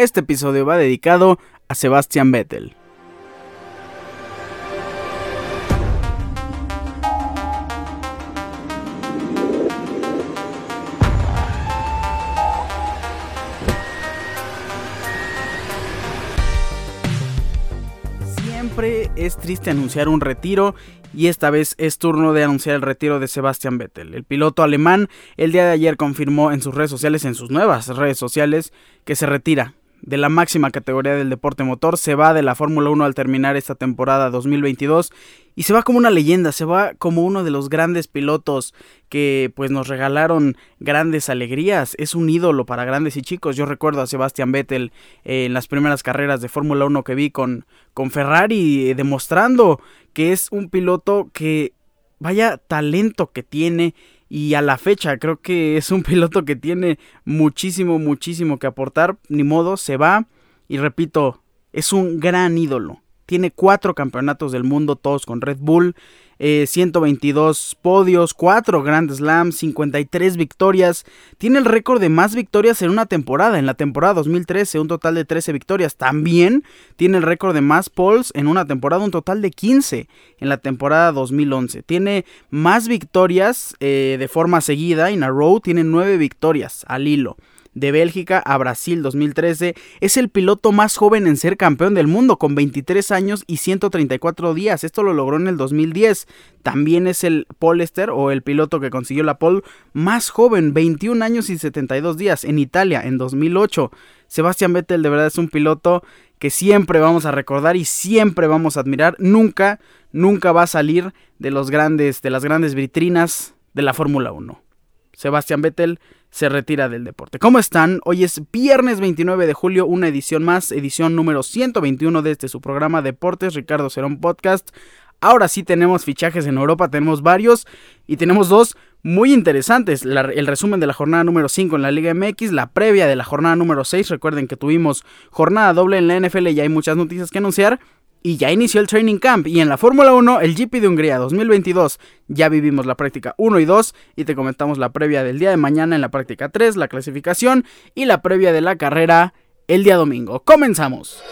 Este episodio va dedicado a Sebastian Vettel. Siempre es triste anunciar un retiro y esta vez es turno de anunciar el retiro de Sebastian Vettel. El piloto alemán el día de ayer confirmó en sus redes sociales, en sus nuevas redes sociales, que se retira de la máxima categoría del deporte motor, se va de la Fórmula 1 al terminar esta temporada 2022 y se va como una leyenda, se va como uno de los grandes pilotos que pues nos regalaron grandes alegrías, es un ídolo para grandes y chicos. Yo recuerdo a Sebastian Vettel eh, en las primeras carreras de Fórmula 1 que vi con, con Ferrari, eh, demostrando que es un piloto que vaya talento que tiene y a la fecha creo que es un piloto que tiene muchísimo, muchísimo que aportar. Ni modo, se va y repito, es un gran ídolo. Tiene cuatro campeonatos del mundo, todos con Red Bull. 122 eh, podios, 4 Grand Slams, 53 victorias. Tiene el récord de más victorias en una temporada. En la temporada 2013, un total de 13 victorias. También tiene el récord de más poles en una temporada, un total de 15 en la temporada 2011. Tiene más victorias eh, de forma seguida. En a row tiene 9 victorias al hilo de Bélgica a Brasil 2013. Es el piloto más joven en ser campeón del mundo con 23 años y 134 días. Esto lo logró en el 2010. También es el Polester o el piloto que consiguió la pole más joven, 21 años y 72 días en Italia en 2008. Sebastián Vettel de verdad es un piloto que siempre vamos a recordar y siempre vamos a admirar. Nunca, nunca va a salir de los grandes, de las grandes vitrinas de la Fórmula 1. Sebastián Vettel se retira del deporte. ¿Cómo están? Hoy es viernes 29 de julio, una edición más, edición número 121 de este su programa Deportes, Ricardo Cerón Podcast. Ahora sí tenemos fichajes en Europa, tenemos varios y tenemos dos muy interesantes. el resumen de la jornada número 5 en la Liga MX, la previa de la jornada número 6. Recuerden que tuvimos jornada doble en la NFL y hay muchas noticias que anunciar. Y ya inició el training camp y en la Fórmula 1, el GP de Hungría 2022, ya vivimos la práctica 1 y 2 y te comentamos la previa del día de mañana en la práctica 3, la clasificación y la previa de la carrera el día domingo. Comenzamos.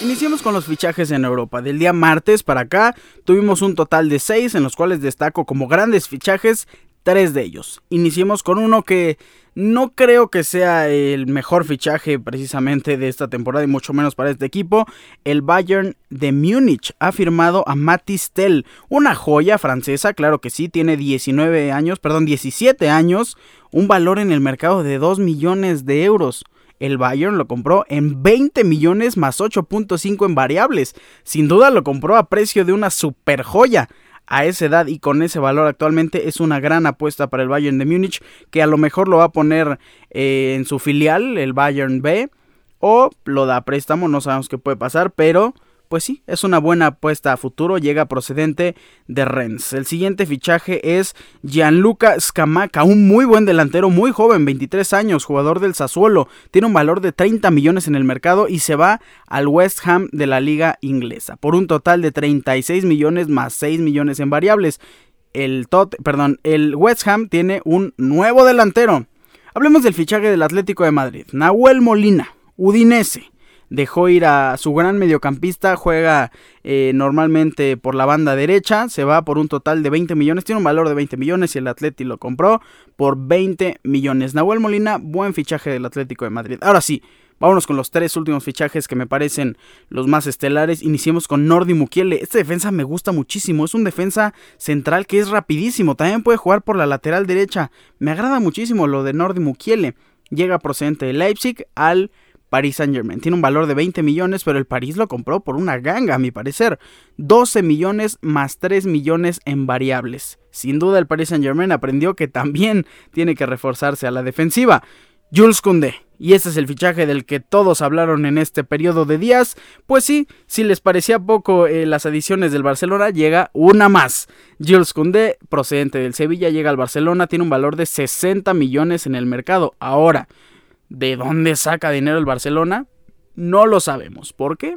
Iniciamos con los fichajes en Europa. Del día martes para acá tuvimos un total de 6 en los cuales destaco como grandes fichajes tres de ellos. Iniciemos con uno que no creo que sea el mejor fichaje precisamente de esta temporada y mucho menos para este equipo. El Bayern de Múnich ha firmado a Matis Tell, una joya francesa, claro que sí, tiene 19 años, perdón, 17 años, un valor en el mercado de 2 millones de euros. El Bayern lo compró en 20 millones más 8.5 en variables. Sin duda lo compró a precio de una super joya a esa edad y con ese valor actualmente es una gran apuesta para el Bayern de Múnich que a lo mejor lo va a poner eh, en su filial, el Bayern B, o lo da a préstamo, no sabemos qué puede pasar, pero pues sí, es una buena apuesta a futuro, llega procedente de Rennes. El siguiente fichaje es Gianluca Scamaca, un muy buen delantero, muy joven, 23 años, jugador del Sassuolo, tiene un valor de 30 millones en el mercado y se va al West Ham de la liga inglesa, por un total de 36 millones más 6 millones en variables. El, tot, perdón, el West Ham tiene un nuevo delantero. Hablemos del fichaje del Atlético de Madrid, Nahuel Molina, Udinese dejó ir a su gran mediocampista, juega eh, normalmente por la banda derecha, se va por un total de 20 millones, tiene un valor de 20 millones y el Atlético lo compró por 20 millones. Nahuel Molina, buen fichaje del Atlético de Madrid. Ahora sí, vámonos con los tres últimos fichajes que me parecen los más estelares. Iniciemos con Nordi Mukiele. Esta defensa me gusta muchísimo, es un defensa central que es rapidísimo, también puede jugar por la lateral derecha. Me agrada muchísimo lo de Nordi Mukiele. Llega procedente de Leipzig al Paris Saint Germain. Tiene un valor de 20 millones, pero el París lo compró por una ganga, a mi parecer. 12 millones más 3 millones en variables. Sin duda el Paris Saint Germain aprendió que también tiene que reforzarse a la defensiva. Jules Koundé. Y este es el fichaje del que todos hablaron en este periodo de días. Pues sí, si les parecía poco eh, las adiciones del Barcelona, llega una más. Jules Koundé, procedente del Sevilla, llega al Barcelona, tiene un valor de 60 millones en el mercado. Ahora, ¿De dónde saca dinero el Barcelona? No lo sabemos. ¿Por qué?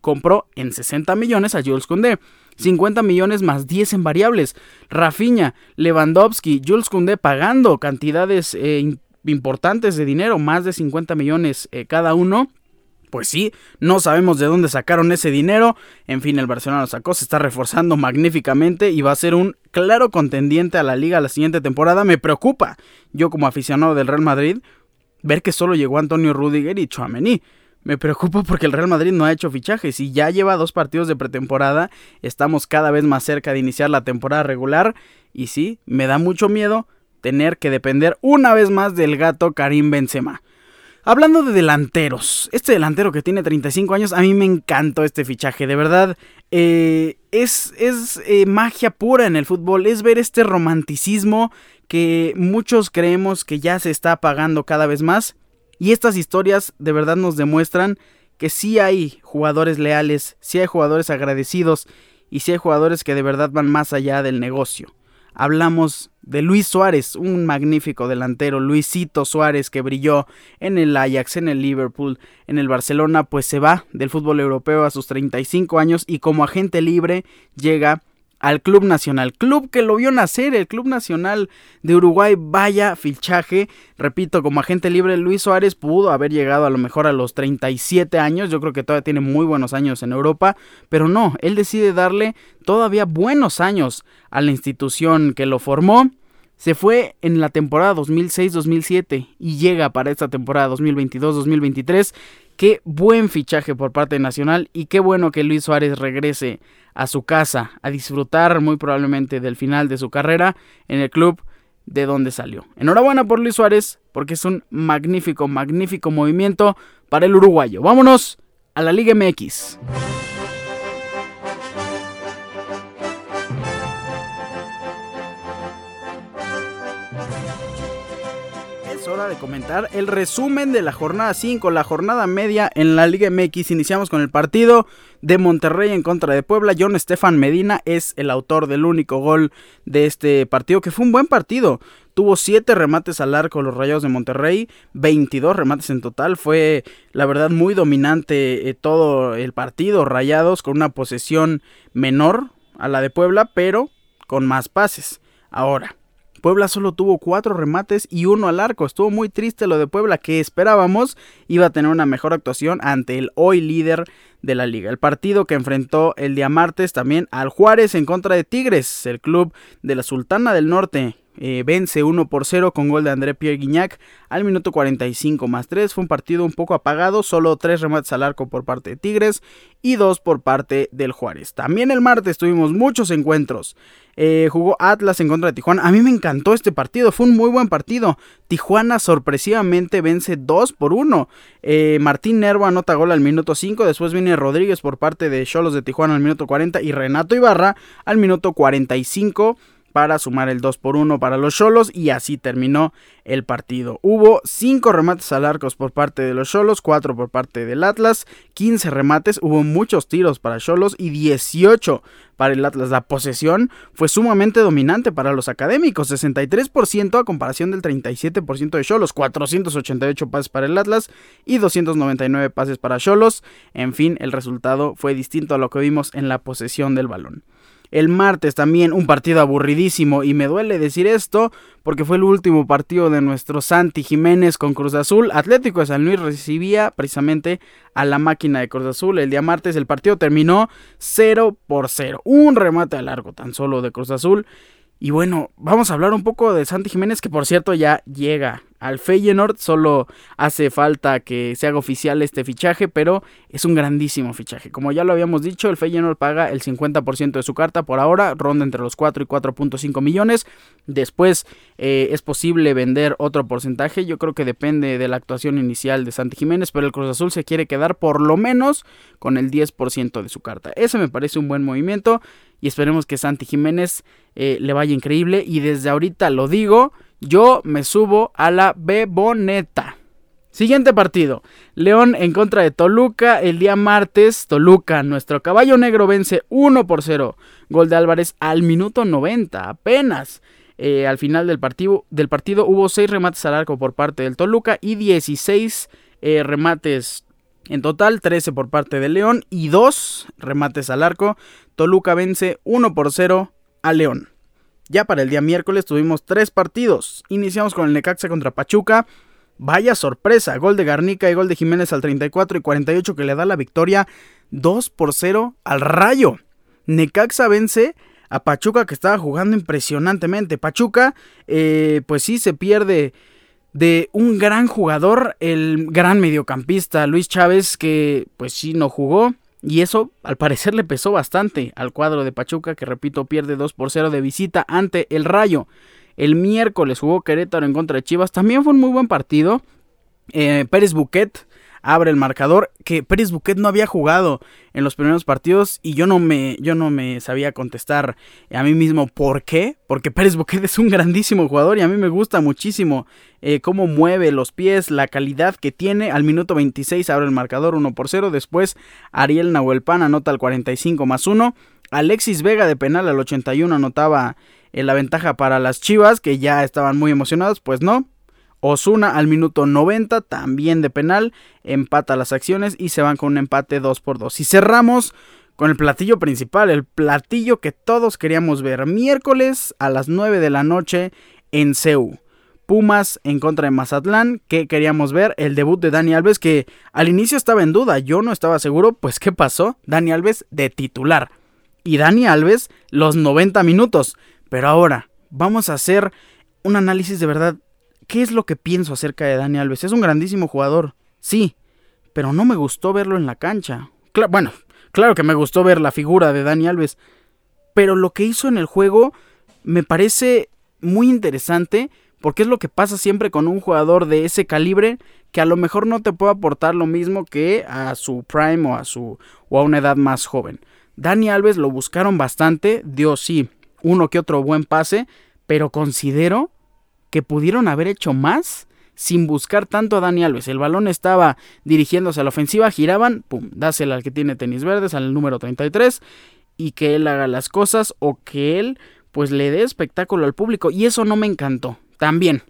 Compró en 60 millones a Jules Koundé. 50 millones más 10 en variables. Rafinha, Lewandowski, Jules Koundé pagando cantidades eh, importantes de dinero, más de 50 millones eh, cada uno. Pues sí, no sabemos de dónde sacaron ese dinero. En fin, el Barcelona lo sacó, se está reforzando magníficamente y va a ser un claro contendiente a la liga la siguiente temporada. Me preocupa, yo como aficionado del Real Madrid, ver que solo llegó Antonio Rudiger y Chouameni. Me preocupa porque el Real Madrid no ha hecho fichajes y ya lleva dos partidos de pretemporada. Estamos cada vez más cerca de iniciar la temporada regular. Y sí, me da mucho miedo tener que depender una vez más del gato Karim Benzema. Hablando de delanteros, este delantero que tiene 35 años, a mí me encantó este fichaje, de verdad. Eh, es es eh, magia pura en el fútbol, es ver este romanticismo que muchos creemos que ya se está apagando cada vez más. Y estas historias de verdad nos demuestran que sí hay jugadores leales, sí hay jugadores agradecidos y sí hay jugadores que de verdad van más allá del negocio. Hablamos de Luis Suárez, un magnífico delantero, Luisito Suárez que brilló en el Ajax, en el Liverpool, en el Barcelona, pues se va del fútbol europeo a sus 35 años y como agente libre llega al Club Nacional, club que lo vio nacer, el Club Nacional de Uruguay, vaya fichaje, repito, como agente libre Luis Suárez pudo haber llegado a lo mejor a los 37 años, yo creo que todavía tiene muy buenos años en Europa, pero no, él decide darle todavía buenos años a la institución que lo formó, se fue en la temporada 2006-2007 y llega para esta temporada 2022-2023 Qué buen fichaje por parte de Nacional y qué bueno que Luis Suárez regrese a su casa a disfrutar muy probablemente del final de su carrera en el club de donde salió. Enhorabuena por Luis Suárez porque es un magnífico, magnífico movimiento para el uruguayo. Vámonos a la Liga MX. Hora de comentar el resumen de la jornada 5, la jornada media en la Liga MX. Iniciamos con el partido de Monterrey en contra de Puebla. John Estefan Medina es el autor del único gol de este partido, que fue un buen partido. Tuvo 7 remates al arco los Rayados de Monterrey, 22 remates en total. Fue, la verdad, muy dominante eh, todo el partido. Rayados con una posesión menor a la de Puebla, pero con más pases. Ahora, Puebla solo tuvo cuatro remates y uno al arco. Estuvo muy triste lo de Puebla que esperábamos iba a tener una mejor actuación ante el hoy líder de la liga. El partido que enfrentó el día martes también al Juárez en contra de Tigres, el club de la Sultana del Norte eh, vence 1 por 0 con gol de André Pierre Guignac al minuto 45 más 3. Fue un partido un poco apagado, solo 3 remates al arco por parte de Tigres y 2 por parte del Juárez. También el martes tuvimos muchos encuentros. Eh, jugó Atlas en contra de Tijuana. A mí me encantó este partido, fue un muy buen partido. Tijuana sorpresivamente vence 2 por 1. Eh, Martín Nervo anota gol al minuto 5. Después viene Rodríguez por parte de Cholos de Tijuana al minuto 40 y Renato Ibarra al minuto 45 para sumar el 2 por 1 para los Cholos y así terminó el partido. Hubo 5 remates al arcos por parte de los Cholos, 4 por parte del Atlas, 15 remates, hubo muchos tiros para Cholos y 18 para el Atlas. La posesión fue sumamente dominante para los académicos, 63% a comparación del 37% de Cholos, 488 pases para el Atlas y 299 pases para Cholos. En fin, el resultado fue distinto a lo que vimos en la posesión del balón. El martes también un partido aburridísimo y me duele decir esto porque fue el último partido de nuestro Santi Jiménez con Cruz Azul. Atlético de San Luis recibía precisamente a la máquina de Cruz Azul. El día martes el partido terminó 0 por 0. Un remate a largo tan solo de Cruz Azul. Y bueno, vamos a hablar un poco de Santi Jiménez que por cierto ya llega al Feyenoord. Solo hace falta que se haga oficial este fichaje, pero es un grandísimo fichaje. Como ya lo habíamos dicho, el Feyenoord paga el 50% de su carta por ahora, ronda entre los 4 y 4.5 millones. Después eh, es posible vender otro porcentaje. Yo creo que depende de la actuación inicial de Santi Jiménez, pero el Cruz Azul se quiere quedar por lo menos con el 10% de su carta. Ese me parece un buen movimiento y esperemos que Santi Jiménez eh, le vaya increíble. Y desde ahorita lo digo yo me subo a la beboneta. Siguiente partido. León en contra de Toluca el día martes. Toluca, nuestro caballo negro vence 1 por 0. Gol de Álvarez al minuto 90, apenas. Eh, al final del partido, del partido hubo 6 remates al arco por parte del Toluca y 16 eh, remates en total, 13 por parte de León y 2 remates al arco. Toluca vence 1 por 0 a León. Ya para el día miércoles tuvimos tres partidos. Iniciamos con el Necaxa contra Pachuca. Vaya sorpresa, gol de Garnica y gol de Jiménez al 34 y 48 que le da la victoria 2 por 0 al Rayo. Necaxa vence a Pachuca que estaba jugando impresionantemente. Pachuca, eh, pues sí, se pierde de un gran jugador, el gran mediocampista Luis Chávez, que pues sí no jugó. Y eso al parecer le pesó bastante al cuadro de Pachuca, que repito, pierde 2 por 0 de visita ante el Rayo. El miércoles jugó Querétaro en contra de Chivas. También fue un muy buen partido. Eh, Pérez Buquet abre el marcador. Que Pérez Buquet no había jugado en los primeros partidos y yo no me, yo no me sabía contestar a mí mismo por qué. Porque Pérez Buquet es un grandísimo jugador y a mí me gusta muchísimo eh, cómo mueve los pies, la calidad que tiene. Al minuto 26 abre el marcador 1 por 0. Después Ariel Nahuelpan anota al 45 más 1. Alexis Vega de penal al 81 anotaba en la ventaja para las Chivas, que ya estaban muy emocionados, pues no. Osuna al minuto 90, también de penal, empata las acciones y se van con un empate 2 por 2. Y cerramos con el platillo principal, el platillo que todos queríamos ver. Miércoles a las 9 de la noche en CEU. Pumas en contra de Mazatlán, que queríamos ver el debut de Dani Alves, que al inicio estaba en duda, yo no estaba seguro, pues ¿qué pasó? Dani Alves de titular. Y Dani Alves los 90 minutos. Pero ahora, vamos a hacer un análisis de verdad. ¿Qué es lo que pienso acerca de Dani Alves? Es un grandísimo jugador, sí, pero no me gustó verlo en la cancha. bueno, claro que me gustó ver la figura de Dani Alves, pero lo que hizo en el juego me parece muy interesante porque es lo que pasa siempre con un jugador de ese calibre que a lo mejor no te puede aportar lo mismo que a su prime o a su o a una edad más joven. Dani Alves lo buscaron bastante, dio sí uno que otro buen pase, pero considero que pudieron haber hecho más sin buscar tanto a Dani Alves. El balón estaba dirigiéndose a la ofensiva, giraban, pum, dásela al que tiene tenis verdes, al número 33, y que él haga las cosas o que él pues le dé espectáculo al público. Y eso no me encantó. También,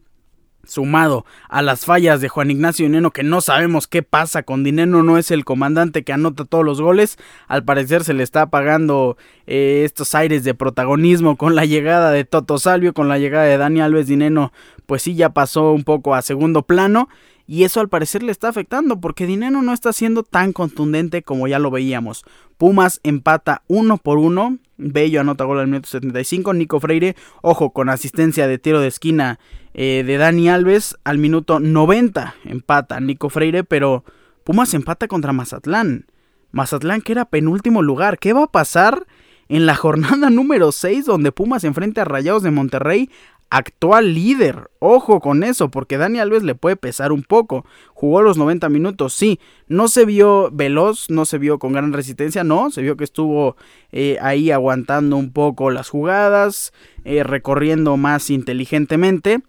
sumado a las fallas de Juan Ignacio Dineno, que no sabemos qué pasa con Dineno, no es el comandante que anota todos los goles, al parecer se le está apagando eh, estos aires de protagonismo con la llegada de Toto Salvio, con la llegada de Dani Alves. Dineno, pues sí ya pasó un poco a segundo plano, y eso al parecer le está afectando porque Dineno no está siendo tan contundente como ya lo veíamos. Pumas empata uno por uno. Bello anota gol al minuto 75. Nico Freire, ojo, con asistencia de tiro de esquina eh, de Dani Alves al minuto 90. Empata Nico Freire, pero Pumas empata contra Mazatlán. Mazatlán que era penúltimo lugar. ¿Qué va a pasar en la jornada número 6 donde Pumas enfrenta a Rayados de Monterrey actual líder. Ojo con eso, porque Dani Alves le puede pesar un poco. Jugó los 90 minutos, sí. No se vio veloz, no se vio con gran resistencia, no. Se vio que estuvo eh, ahí aguantando un poco las jugadas, eh, recorriendo más inteligentemente.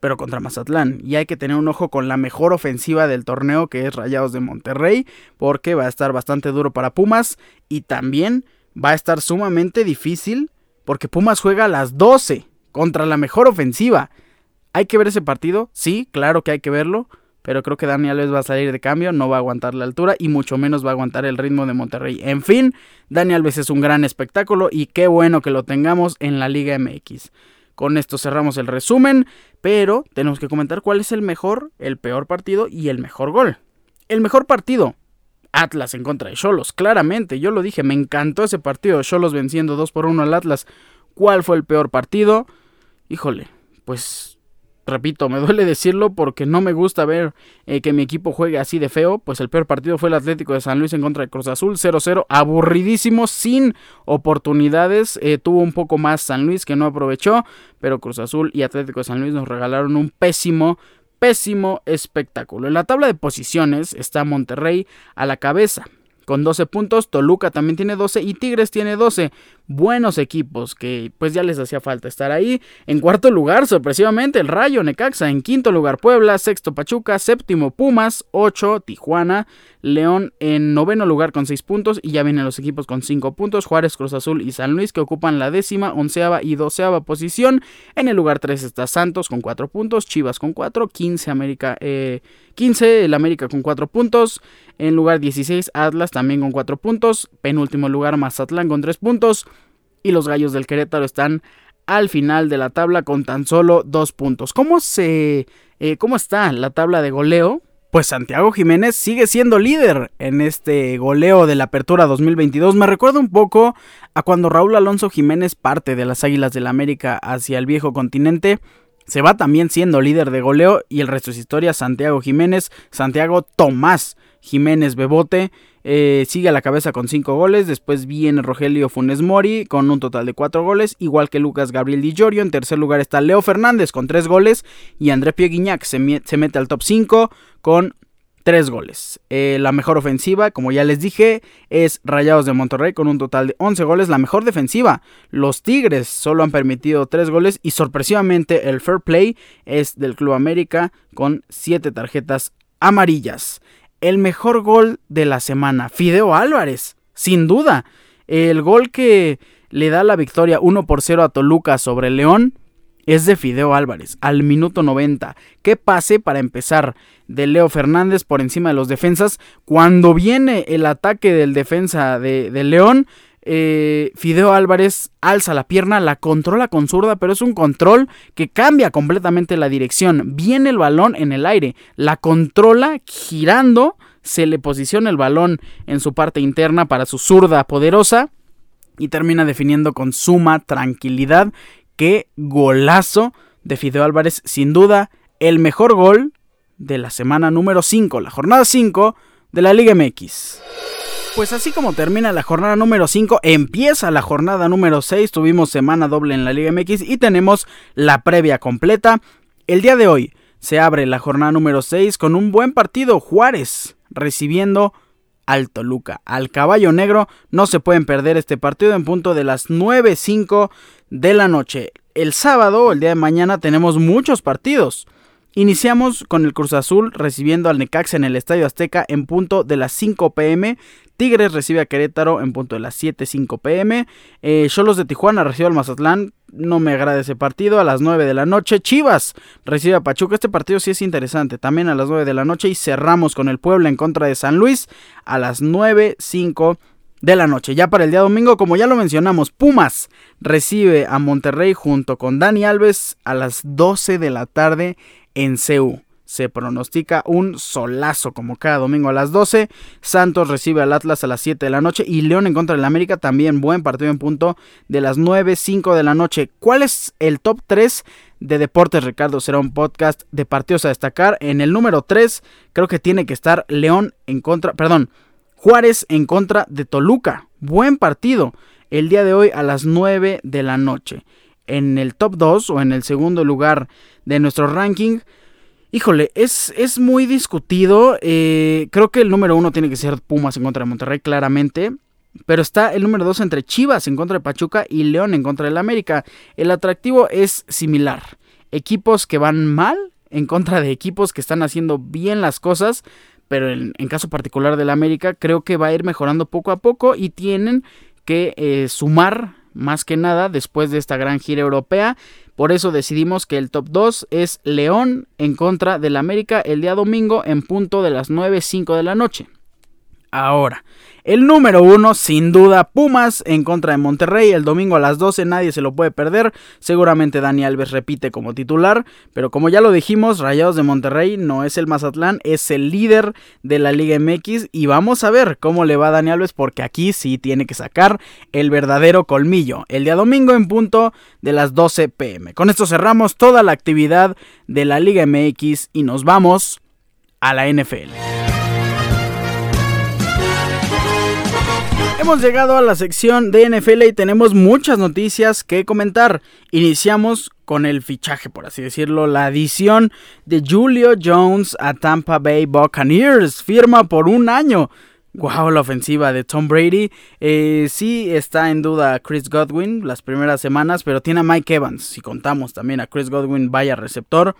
Pero contra Mazatlán. Y hay que tener un ojo con la mejor ofensiva del torneo, que es Rayados de Monterrey. Porque va a estar bastante duro para Pumas. Y también va a estar sumamente difícil. Porque Pumas juega a las 12 contra la mejor ofensiva. ¿Hay que ver ese partido? Sí, claro que hay que verlo, pero creo que Dani Alves va a salir de cambio, no va a aguantar la altura y mucho menos va a aguantar el ritmo de Monterrey. En fin, Dani Alves es un gran espectáculo y qué bueno que lo tengamos en la Liga MX. Con esto cerramos el resumen, pero tenemos que comentar cuál es el mejor, el peor partido y el mejor gol. El mejor partido, Atlas en contra de Cholos, claramente, yo lo dije, me encantó ese partido, Cholos venciendo 2 por 1 al Atlas. ¿Cuál fue el peor partido? híjole, pues repito, me duele decirlo porque no me gusta ver eh, que mi equipo juegue así de feo. Pues el peor partido fue el Atlético de San Luis en contra de Cruz Azul, 0-0, aburridísimo, sin oportunidades. Eh, tuvo un poco más San Luis que no aprovechó, pero Cruz Azul y Atlético de San Luis nos regalaron un pésimo, pésimo espectáculo. En la tabla de posiciones está Monterrey a la cabeza con 12 puntos, Toluca también tiene 12 y Tigres tiene 12. Buenos equipos que pues ya les hacía falta estar ahí. En cuarto lugar, sorpresivamente, el Rayo Necaxa. En quinto lugar, Puebla. Sexto, Pachuca. Séptimo, Pumas. 8, Tijuana. León en noveno lugar con 6 puntos. Y ya vienen los equipos con 5 puntos. Juárez, Cruz Azul y San Luis que ocupan la décima, onceava y doceava posición. En el lugar 3 está Santos con 4 puntos. Chivas con 4. 15 América. Eh, 15 el América con 4 puntos. En lugar 16 Atlas también con 4 puntos. Penúltimo lugar Mazatlán con 3 puntos. Y los Gallos del Querétaro están al final de la tabla con tan solo dos puntos. ¿Cómo se... Eh, ¿Cómo está la tabla de goleo? Pues Santiago Jiménez sigue siendo líder en este goleo de la Apertura 2022. Me recuerda un poco a cuando Raúl Alonso Jiménez parte de las Águilas del la América hacia el viejo continente. Se va también siendo líder de goleo y el resto es historia. Santiago Jiménez, Santiago Tomás Jiménez Bebote eh, sigue a la cabeza con 5 goles. Después viene Rogelio Funes Mori con un total de 4 goles, igual que Lucas Gabriel Di Giorgio. En tercer lugar está Leo Fernández con 3 goles y André Pieguiñac se, se mete al top 5 con 3 goles. Eh, la mejor ofensiva, como ya les dije, es Rayados de Monterrey con un total de 11 goles. La mejor defensiva, los Tigres solo han permitido 3 goles y sorpresivamente el Fair Play es del Club América con 7 tarjetas amarillas el mejor gol de la semana, Fideo Álvarez, sin duda. El gol que le da la victoria 1 por 0 a Toluca sobre León es de Fideo Álvarez al minuto 90. ¿Qué pase para empezar de Leo Fernández por encima de los defensas? Cuando viene el ataque del defensa de, de León, eh, Fideo Álvarez alza la pierna, la controla con zurda, pero es un control que cambia completamente la dirección. Viene el balón en el aire, la controla girando, se le posiciona el balón en su parte interna para su zurda poderosa y termina definiendo con suma tranquilidad. Qué golazo de Fideo Álvarez, sin duda el mejor gol de la semana número 5, la jornada 5 de la Liga MX. Pues así como termina la jornada número 5, empieza la jornada número 6. Tuvimos semana doble en la Liga MX y tenemos la previa completa. El día de hoy se abre la jornada número 6 con un buen partido. Juárez recibiendo al Toluca. Al caballo negro no se pueden perder este partido en punto de las 9.05 de la noche. El sábado, el día de mañana, tenemos muchos partidos. Iniciamos con el Cruz Azul recibiendo al Necaxa en el Estadio Azteca en punto de las 5 pm. Tigres recibe a Querétaro en punto de las 7.05 pm. Eh, Cholos de Tijuana recibe al Mazatlán. No me agrada ese partido. A las 9 de la noche. Chivas recibe a Pachuca. Este partido sí es interesante. También a las 9 de la noche. Y cerramos con el Puebla en contra de San Luis a las 9.05 de la noche. Ya para el día domingo, como ya lo mencionamos, Pumas recibe a Monterrey junto con Dani Alves a las 12 de la tarde en CEU. Se pronostica un solazo como cada domingo a las 12. Santos recibe al Atlas a las 7 de la noche. Y León en contra del América también buen partido en punto de las 9, 5 de la noche. ¿Cuál es el top 3 de Deportes Ricardo? Será un podcast de partidos a destacar. En el número 3 creo que tiene que estar León en contra, perdón, Juárez en contra de Toluca. Buen partido el día de hoy a las 9 de la noche. En el top 2 o en el segundo lugar de nuestro ranking. Híjole, es, es muy discutido. Eh, creo que el número uno tiene que ser Pumas en contra de Monterrey, claramente. Pero está el número dos entre Chivas en contra de Pachuca y León en contra del América. El atractivo es similar. Equipos que van mal en contra de equipos que están haciendo bien las cosas. Pero en, caso particular del América, creo que va a ir mejorando poco a poco y tienen que eh, sumar más que nada después de esta gran gira europea. Por eso decidimos que el top 2 es León en contra del América el día domingo en punto de las 9.05 de la noche. Ahora, el número uno, sin duda, Pumas en contra de Monterrey el domingo a las 12, nadie se lo puede perder. Seguramente Dani Alves repite como titular, pero como ya lo dijimos, Rayados de Monterrey no es el Mazatlán, es el líder de la Liga MX y vamos a ver cómo le va a Dani Alves porque aquí sí tiene que sacar el verdadero colmillo. El día domingo en punto de las 12 pm. Con esto cerramos toda la actividad de la Liga MX y nos vamos a la NFL. Hemos llegado a la sección de NFL y tenemos muchas noticias que comentar. Iniciamos con el fichaje, por así decirlo, la adición de Julio Jones a Tampa Bay Buccaneers. Firma por un año. Wow, la ofensiva de Tom Brady. Eh, sí está en duda Chris Godwin las primeras semanas, pero tiene a Mike Evans. Si contamos también a Chris Godwin, vaya receptor.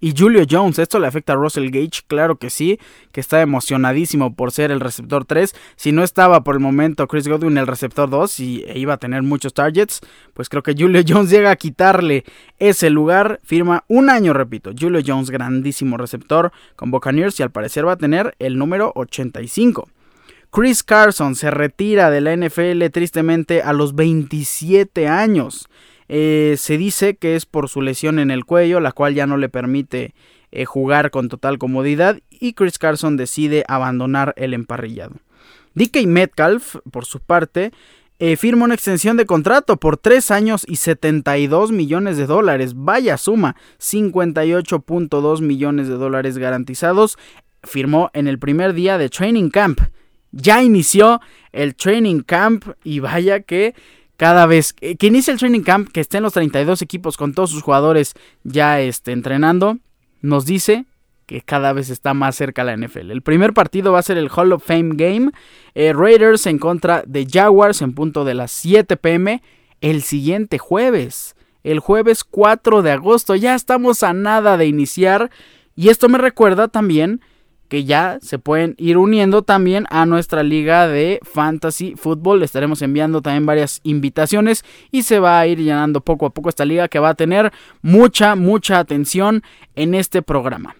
Y Julio Jones, ¿esto le afecta a Russell Gage? Claro que sí, que está emocionadísimo por ser el receptor 3. Si no estaba por el momento Chris Godwin el receptor 2 y e iba a tener muchos targets, pues creo que Julio Jones llega a quitarle ese lugar. Firma un año, repito. Julio Jones, grandísimo receptor con Buccaneers y al parecer va a tener el número 85. Chris Carson se retira de la NFL tristemente a los 27 años. Eh, se dice que es por su lesión en el cuello, la cual ya no le permite eh, jugar con total comodidad y Chris Carson decide abandonar el emparrillado. DK Metcalf, por su parte, eh, firma una extensión de contrato por 3 años y 72 millones de dólares. Vaya suma, 58.2 millones de dólares garantizados. Firmó en el primer día de Training Camp. Ya inició el Training Camp y vaya que cada vez que inicia el Training Camp, que estén los 32 equipos con todos sus jugadores ya este, entrenando, nos dice que cada vez está más cerca la NFL. El primer partido va a ser el Hall of Fame Game. Eh, Raiders en contra de Jaguars en punto de las 7 pm el siguiente jueves. El jueves 4 de agosto. Ya estamos a nada de iniciar. Y esto me recuerda también que ya se pueden ir uniendo también a nuestra liga de fantasy fútbol. Le estaremos enviando también varias invitaciones y se va a ir llenando poco a poco esta liga que va a tener mucha, mucha atención en este programa.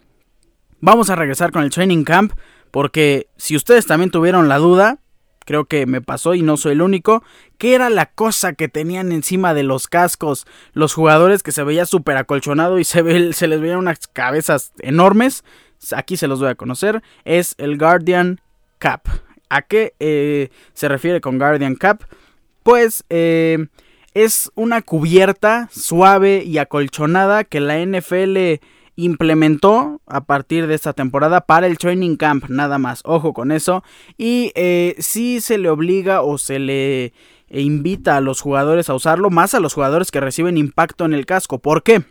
Vamos a regresar con el training camp porque si ustedes también tuvieron la duda, creo que me pasó y no soy el único, ¿qué era la cosa que tenían encima de los cascos los jugadores que se veía súper acolchonado y se, se les veían unas cabezas enormes? Aquí se los voy a conocer, es el Guardian Cap. ¿A qué eh, se refiere con Guardian Cap? Pues eh, es una cubierta suave y acolchonada que la NFL implementó a partir de esta temporada para el training camp, nada más, ojo con eso. Y eh, si se le obliga o se le invita a los jugadores a usarlo, más a los jugadores que reciben impacto en el casco. ¿Por qué?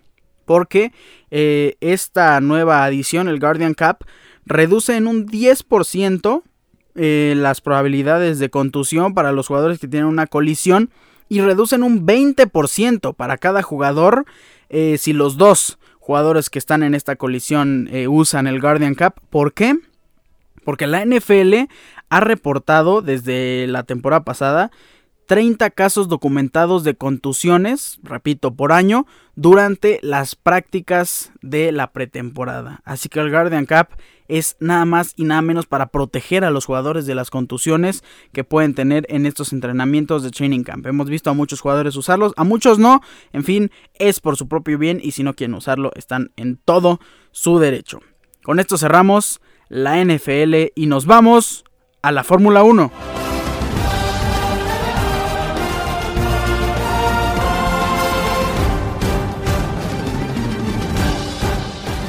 Porque eh, esta nueva adición, el Guardian Cap, reduce en un 10% eh, las probabilidades de contusión para los jugadores que tienen una colisión y reducen un 20% para cada jugador si los dos jugadores que están en esta colisión eh, usan el Guardian Cup. ¿Por qué? Porque la NFL ha reportado desde la temporada pasada 30 casos documentados de contusiones, repito, por año, durante las prácticas de la pretemporada. Así que el Guardian Cup es nada más y nada menos para proteger a los jugadores de las contusiones que pueden tener en estos entrenamientos de training camp. Hemos visto a muchos jugadores usarlos, a muchos no, en fin, es por su propio bien y si no quieren usarlo están en todo su derecho. Con esto cerramos la NFL y nos vamos a la Fórmula 1.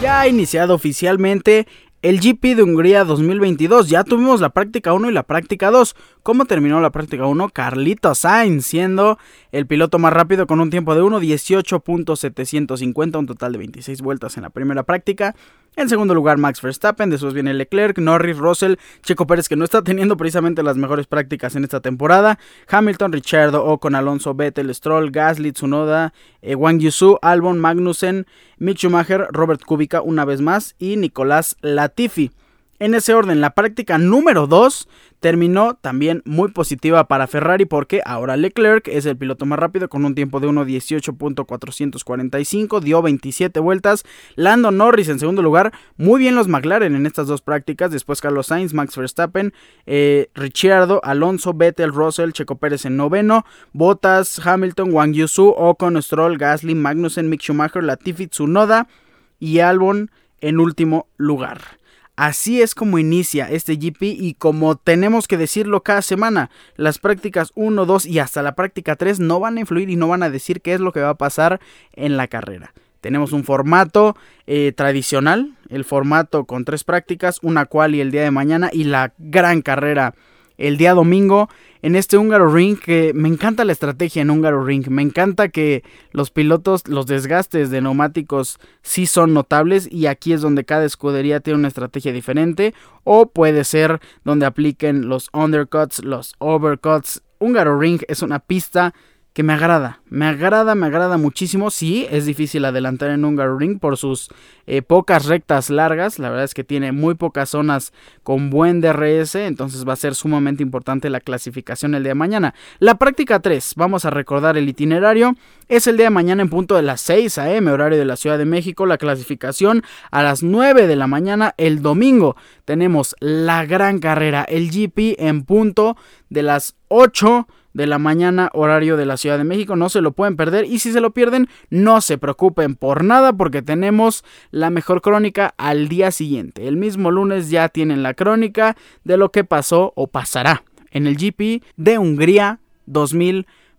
Ya ha iniciado oficialmente el GP de Hungría 2022. Ya tuvimos la práctica 1 y la práctica 2. ¿Cómo terminó la práctica 1? Carlito Sainz siendo el piloto más rápido con un tiempo de 1.18.750, un total de 26 vueltas en la primera práctica. En segundo lugar, Max Verstappen, después viene Leclerc, Norris, Russell, Checo Pérez, que no está teniendo precisamente las mejores prácticas en esta temporada, Hamilton, Richardo, Ocon, Alonso, Vettel, Stroll, Gasly, Tsunoda, eh, Wang Yusu, Albon, Magnussen, Mick Schumacher, Robert Kubica una vez más y Nicolás Latifi. En ese orden, la práctica número 2 terminó también muy positiva para Ferrari porque ahora Leclerc es el piloto más rápido con un tiempo de 1.18.445, dio 27 vueltas. Lando Norris en segundo lugar, muy bien los McLaren en estas dos prácticas. Después Carlos Sainz, Max Verstappen, eh, Ricciardo, Alonso, Vettel, Russell, Checo Pérez en noveno, Bottas, Hamilton, Wang Yusu, Ocon, Stroll, Gasly, Magnussen, Mick Schumacher, Latifi, Tsunoda y Albon en último lugar. Así es como inicia este GP y como tenemos que decirlo cada semana, las prácticas 1, 2 y hasta la práctica 3 no van a influir y no van a decir qué es lo que va a pasar en la carrera. Tenemos un formato eh, tradicional, el formato con tres prácticas, una cual y el día de mañana y la gran carrera el día domingo en este húngaro ring que me encanta la estrategia en húngaro ring, me encanta que los pilotos, los desgastes de neumáticos sí son notables y aquí es donde cada escudería tiene una estrategia diferente o puede ser donde apliquen los undercuts, los overcuts. Húngaro ring es una pista que me agrada, me agrada, me agrada muchísimo. Sí, es difícil adelantar en un Ring por sus eh, pocas rectas largas. La verdad es que tiene muy pocas zonas con buen DRS, entonces va a ser sumamente importante la clasificación el día de mañana. La práctica 3, vamos a recordar el itinerario, es el día de mañana en punto de las 6 a.m. horario de la Ciudad de México. La clasificación a las 9 de la mañana el domingo. Tenemos la gran carrera, el GP en punto de las 8 de la mañana, horario de la Ciudad de México. No se lo pueden perder. Y si se lo pierden, no se preocupen por nada porque tenemos la mejor crónica al día siguiente. El mismo lunes ya tienen la crónica de lo que pasó o pasará en el GP de Hungría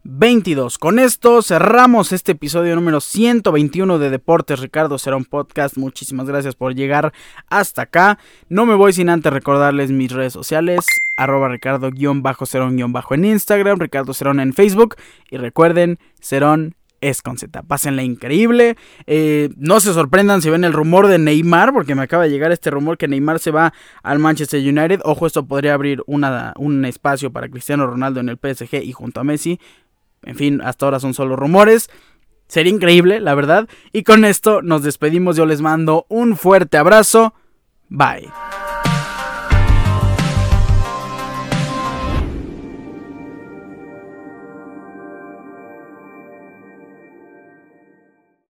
2022. Con esto cerramos este episodio número 121 de Deportes Ricardo Serón Podcast. Muchísimas gracias por llegar hasta acá. No me voy sin antes recordarles mis redes sociales arroba ricardo-cerón- en Instagram, Ricardo Cerón en Facebook y recuerden, Cerón es con Z. Pásenla increíble. Eh, no se sorprendan si ven el rumor de Neymar, porque me acaba de llegar este rumor que Neymar se va al Manchester United. Ojo, esto podría abrir un espacio para Cristiano Ronaldo en el PSG y junto a Messi. En fin, hasta ahora son solo rumores. Sería increíble, la verdad. Y con esto nos despedimos. Yo les mando un fuerte abrazo. Bye.